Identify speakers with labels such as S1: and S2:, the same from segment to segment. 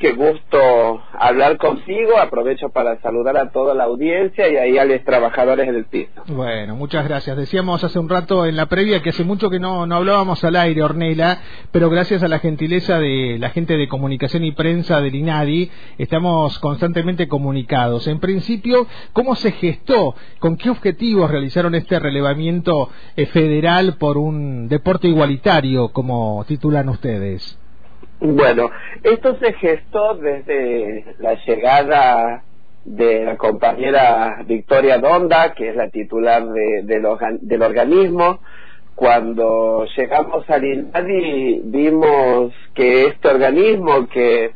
S1: qué gusto hablar contigo. Aprovecho para saludar a toda la audiencia y ahí a los trabajadores del piso.
S2: Bueno, muchas gracias. Decíamos hace un rato en la previa que hace mucho que no, no hablábamos al aire, Ornela, pero gracias a la gentileza de la gente de comunicación y prensa del INADI, estamos constantemente comunicados. En principio, ¿cómo se gestó? ¿Con qué objetivos realizaron este relevamiento eh, federal por un deporte igualitario, como titulan ustedes?
S1: Bueno, esto se gestó desde la llegada de la compañera Victoria Donda, que es la titular del organismo. Cuando llegamos al INADI vimos que este organismo, que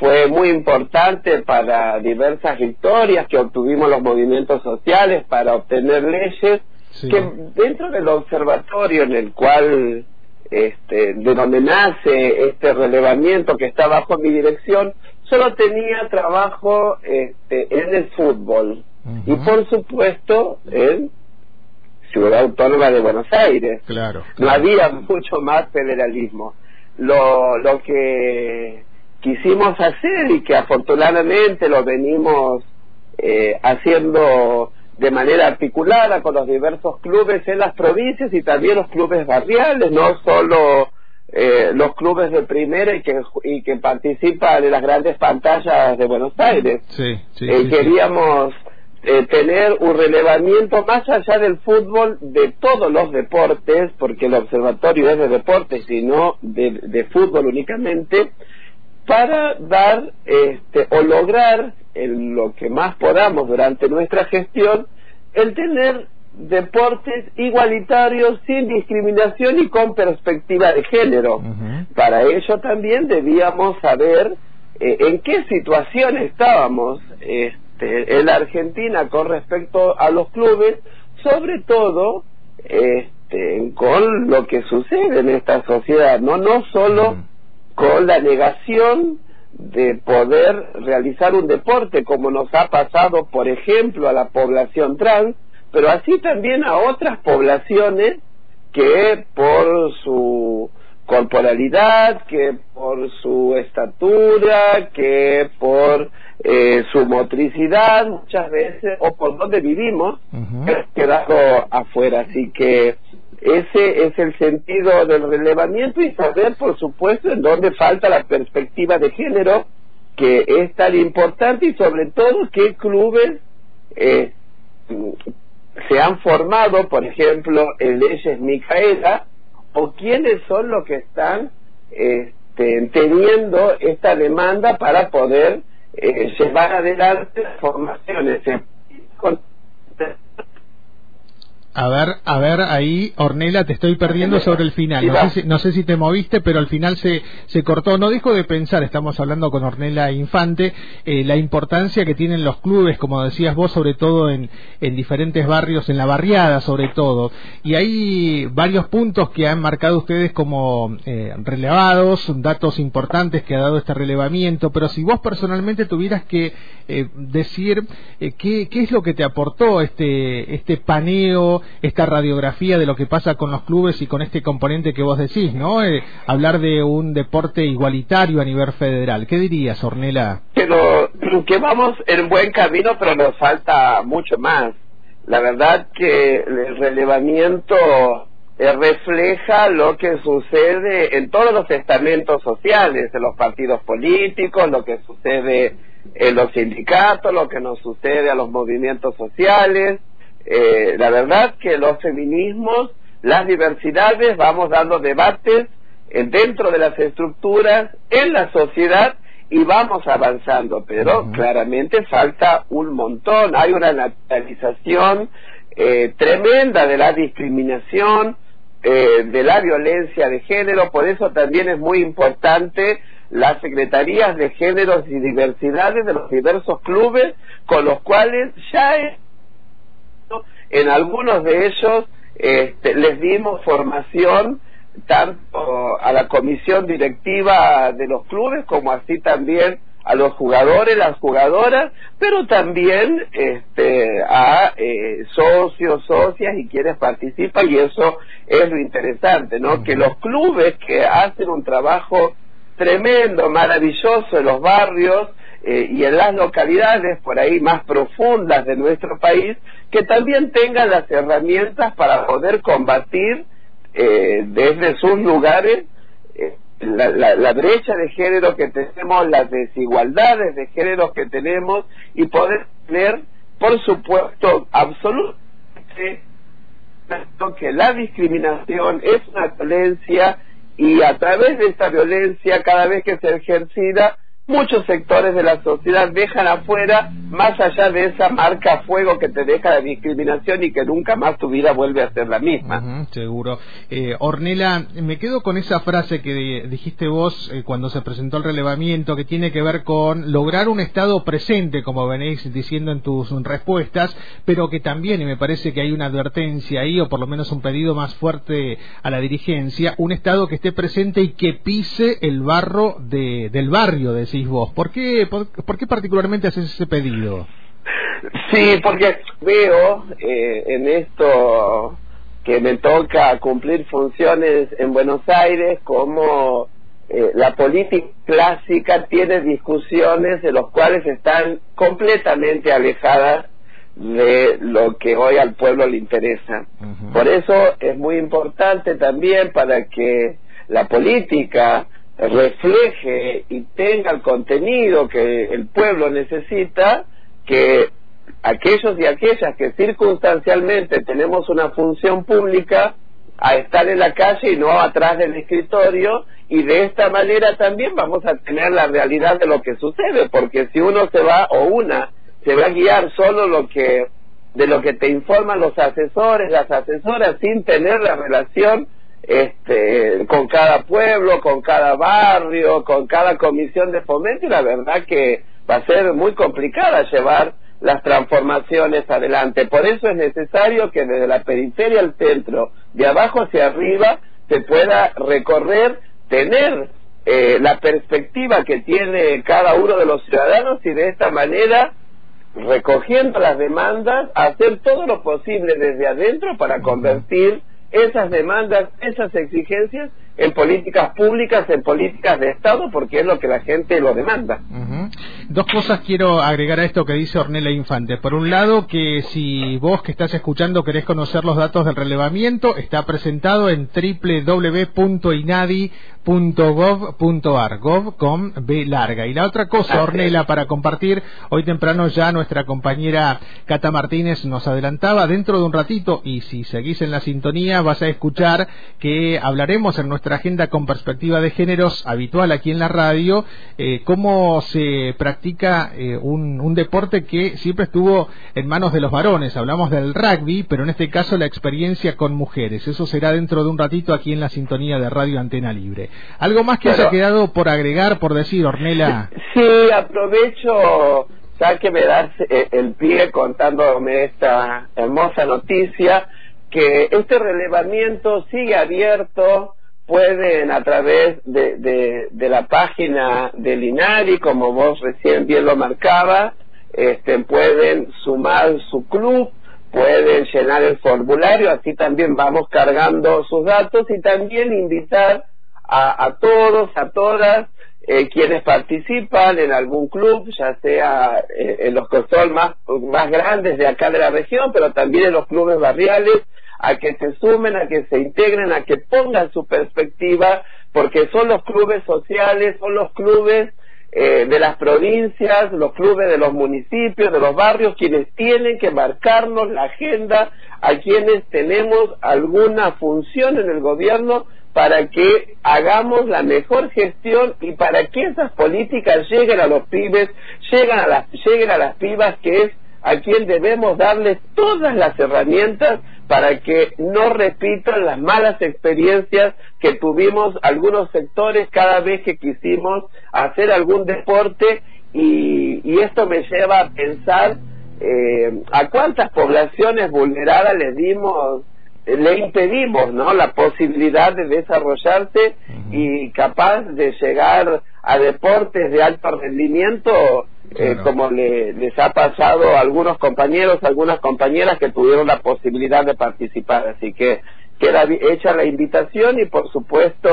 S1: fue muy importante para diversas victorias que obtuvimos los movimientos sociales para obtener leyes, que dentro del observatorio en el cual este, de donde nace este relevamiento que está bajo mi dirección, solo tenía trabajo este, en el fútbol y por supuesto en Ciudad Autónoma de Buenos Aires.
S2: Claro,
S1: No había mucho más federalismo. Lo, lo que quisimos hacer y que afortunadamente lo venimos eh, haciendo de manera articulada con los diversos clubes en las provincias y también los clubes barriales, no solo eh, los clubes de primera y que, y que participan en las grandes pantallas de Buenos Aires.
S2: Sí, sí,
S1: eh, queríamos eh, tener un relevamiento más allá del fútbol de todos los deportes, porque el observatorio es de deportes y no de, de fútbol únicamente, para dar este, o lograr en lo que más podamos durante nuestra gestión el tener deportes igualitarios sin discriminación y con perspectiva de género. Para ello también debíamos saber eh, en qué situación estábamos este, en la Argentina con respecto a los clubes, sobre todo este, con lo que sucede en esta sociedad, no, no solo con la negación de poder realizar un deporte como nos ha pasado, por ejemplo, a la población trans, pero así también a otras poblaciones que por su corporalidad, que por su estatura, que por eh, su motricidad muchas veces, o por donde vivimos, uh quedado afuera. Así que ese es el sentido del relevamiento y saber, por supuesto, en dónde falta la perspectiva de género, que es tan importante y sobre todo qué clubes eh, se han formado, por ejemplo, en leyes Micaela, o quiénes son los que están este, teniendo esta demanda para poder eh, llevar adelante las formaciones.
S2: A ver, a ver, ahí, Ornela, te estoy perdiendo sobre el final. No sé, si, no sé si te moviste, pero al final se, se cortó. No dejo de pensar, estamos hablando con Ornela Infante, eh, la importancia que tienen los clubes, como decías vos, sobre todo en, en diferentes barrios, en la barriada sobre todo. Y hay varios puntos que han marcado ustedes como eh, relevados, datos importantes que ha dado este relevamiento, pero si vos personalmente tuvieras que eh, decir qué, qué es lo que te aportó este, este paneo, esta radiografía de lo que pasa con los clubes y con este componente que vos decís, ¿no? Eh, hablar de un deporte igualitario a nivel federal. ¿Qué dirías, Ornela?
S1: Que, que vamos en buen camino, pero nos falta mucho más. La verdad que el relevamiento eh, refleja lo que sucede en todos los estamentos sociales, en los partidos políticos, lo que sucede en los sindicatos, lo que nos sucede a los movimientos sociales, eh, la verdad que los feminismos, las diversidades, vamos dando debates eh, dentro de las estructuras, en la sociedad y vamos avanzando, pero claramente falta un montón, hay una naturalización eh, tremenda de la discriminación, de la violencia de género, por eso también es muy importante las secretarías de géneros y diversidades de los diversos clubes con los cuales ya es en algunos de ellos este, les dimos formación tanto a la comisión directiva de los clubes como así también a los jugadores, las jugadoras, pero también este, a eh, socios, socias y quienes participan y eso es lo interesante, ¿no? Que los clubes que hacen un trabajo tremendo, maravilloso en los barrios eh, y en las localidades por ahí más profundas de nuestro país, que también tengan las herramientas para poder combatir eh, desde sus lugares eh, la, la, brecha de género que tenemos, las desigualdades de género que tenemos y poder tener, por supuesto, absolutamente que la discriminación es una violencia y a través de esta violencia, cada vez que se ejercida, muchos sectores de la sociedad dejan afuera, más allá de esa marca fuego que te deja la discriminación y que nunca más tu vida vuelve a ser la misma.
S2: seguro. Eh, Ornela, me quedo con esa frase que dijiste vos eh, cuando se presentó el relevamiento, que tiene que ver con lograr un Estado presente, como venís diciendo en tus respuestas, pero que también, y me parece que hay una advertencia ahí, o por lo menos un pedido más fuerte a la dirigencia, un Estado que esté presente y que pise el barro de, del barrio, de vos. ¿Por qué, por, qué particularmente haces ese pedido?
S1: Sí, porque veo eh, en esto que me toca cumplir funciones en Buenos Aires como eh, la política clásica tiene discusiones de los cuales están completamente alejadas de lo que hoy al pueblo le interesa. Por eso es muy importante también para que la política refleje y tenga el contenido que el pueblo necesita, que aquellos y aquellas que circunstancialmente tenemos una función pública a estar en la calle y no atrás del escritorio y de esta manera también vamos a tener la realidad de lo que sucede porque si uno se va o una se va a guiar solo lo que de lo que te informan los asesores las asesoras sin tener la relación este, con cada pueblo, con cada barrio, con cada comisión de fomento y la verdad que va a ser muy complicada llevar las transformaciones adelante. Por eso es necesario que desde la periferia al centro, de abajo hacia arriba, se pueda recorrer, tener eh, la perspectiva que tiene cada uno de los ciudadanos y de esta manera recogiendo las demandas, hacer todo lo posible desde adentro para convertir esas demandas, esas exigencias en políticas públicas, en políticas de Estado, porque es lo que la gente lo demanda.
S2: Dos cosas quiero agregar a esto que dice Ornella Infante. Por un lado, que si vos que estás escuchando querés conocer los datos del relevamiento, está presentado en www.inadi.gov.ar, gov con B larga. Y la otra cosa, Ornella, para compartir, hoy temprano ya nuestra compañera Cata Martínez nos adelantaba, dentro de un ratito, y si seguís en la sintonía, vas a escuchar que hablaremos en nuestra nuestra agenda con perspectiva de géneros habitual aquí en la radio, eh, cómo se practica eh, un, un, deporte que siempre estuvo en manos de los varones. Hablamos del rugby, pero en este caso la experiencia con mujeres. Eso será dentro de un ratito aquí en la sintonía de Radio Antena Libre. ¿Algo más que haya quedado por agregar, por decir, Ornela?
S1: Sí, aprovecho ya que me das eh, el pie contándome esta hermosa noticia, que este relevamiento sigue abierto pueden a través de, de, la página del INARI, como vos recién bien lo marcabas, este, pueden sumar su club, pueden llenar el formulario, así también vamos cargando sus datos y también invitar a, a todos, a todas, eh, quienes participan en algún club, ya sea eh, en los son más, más grandes de acá de la región, pero también en los clubes barriales, a que se sumen, a que se integren, a que pongan su perspectiva, porque son los clubes sociales, son los clubes eh, de las provincias, los clubes de los municipios, de los barrios, quienes tienen que marcarnos la agenda, a quienes tenemos alguna función en el gobierno para que hagamos la mejor gestión y para que esas políticas lleguen a los pibes, lleguen a las, lleguen a las pibas, que es a quien debemos darles todas las herramientas para que no repitan las malas experiencias que tuvimos algunos sectores cada vez que quisimos hacer algún deporte y, esto me lleva a pensar eh, a cuántas poblaciones vulneradas le dimos le impedimos no la posibilidad de desarrollarse y capaz de llegar a deportes de alto rendimiento eh, como le, les ha pasado a algunos compañeros, algunas compañeras que tuvieron la posibilidad de participar. Así que queda hecha la invitación y por supuesto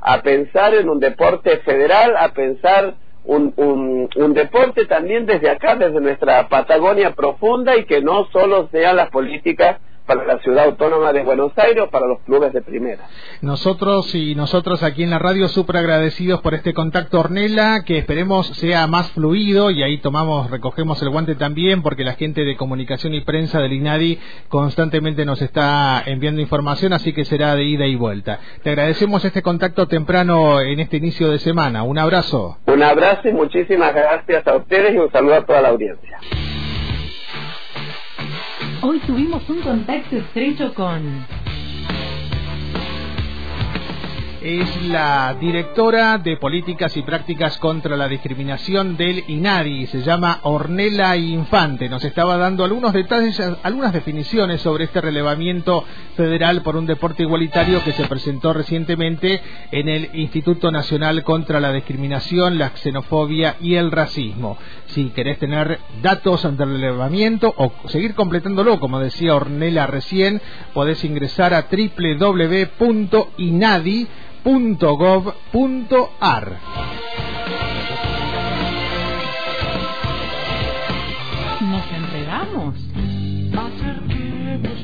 S1: a pensar en un deporte federal, a pensar un, un, un, deporte también desde acá, desde nuestra Patagonia profunda y que no solo sean las políticas para la ciudad autónoma de Buenos Aires o para los clubes de primera.
S2: Nosotros y nosotros aquí en la radio súper agradecidos por este contacto Ornella, que esperemos sea más fluido y ahí tomamos, recogemos el guante también porque la gente de comunicación y prensa del INADI constantemente nos está enviando información, así que será de ida y vuelta. Te agradecemos este contacto temprano en este inicio de semana. Un abrazo.
S1: Un abrazo y muchísimas gracias a ustedes y un saludo a toda la audiencia.
S3: Hoy tuvimos un contacto estrecho con
S2: es la directora de Políticas y Prácticas contra la Discriminación del INADI. Se llama Ornella Infante. Nos estaba dando algunos detalles, algunas definiciones sobre este relevamiento federal por un deporte igualitario que se presentó recientemente en el Instituto Nacional contra la Discriminación, la Xenofobia y el Racismo. Si querés tener datos del relevamiento o seguir completándolo, como decía Ornella recién, podés ingresar a www.inadi.com .gov.ar
S3: Nos enredamos.
S4: Acerquémonos,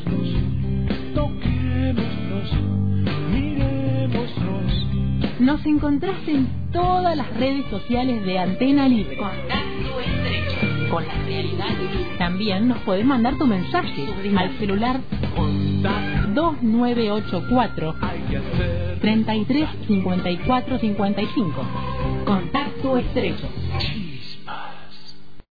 S4: toquémonos, mirémonos.
S3: Nos encontraste en todas las redes sociales de Antena Libre. Contacto estrecho con la realidad. También nos podés mandar tu mensaje al celular 2984 33 54 55. Contacto estrecho.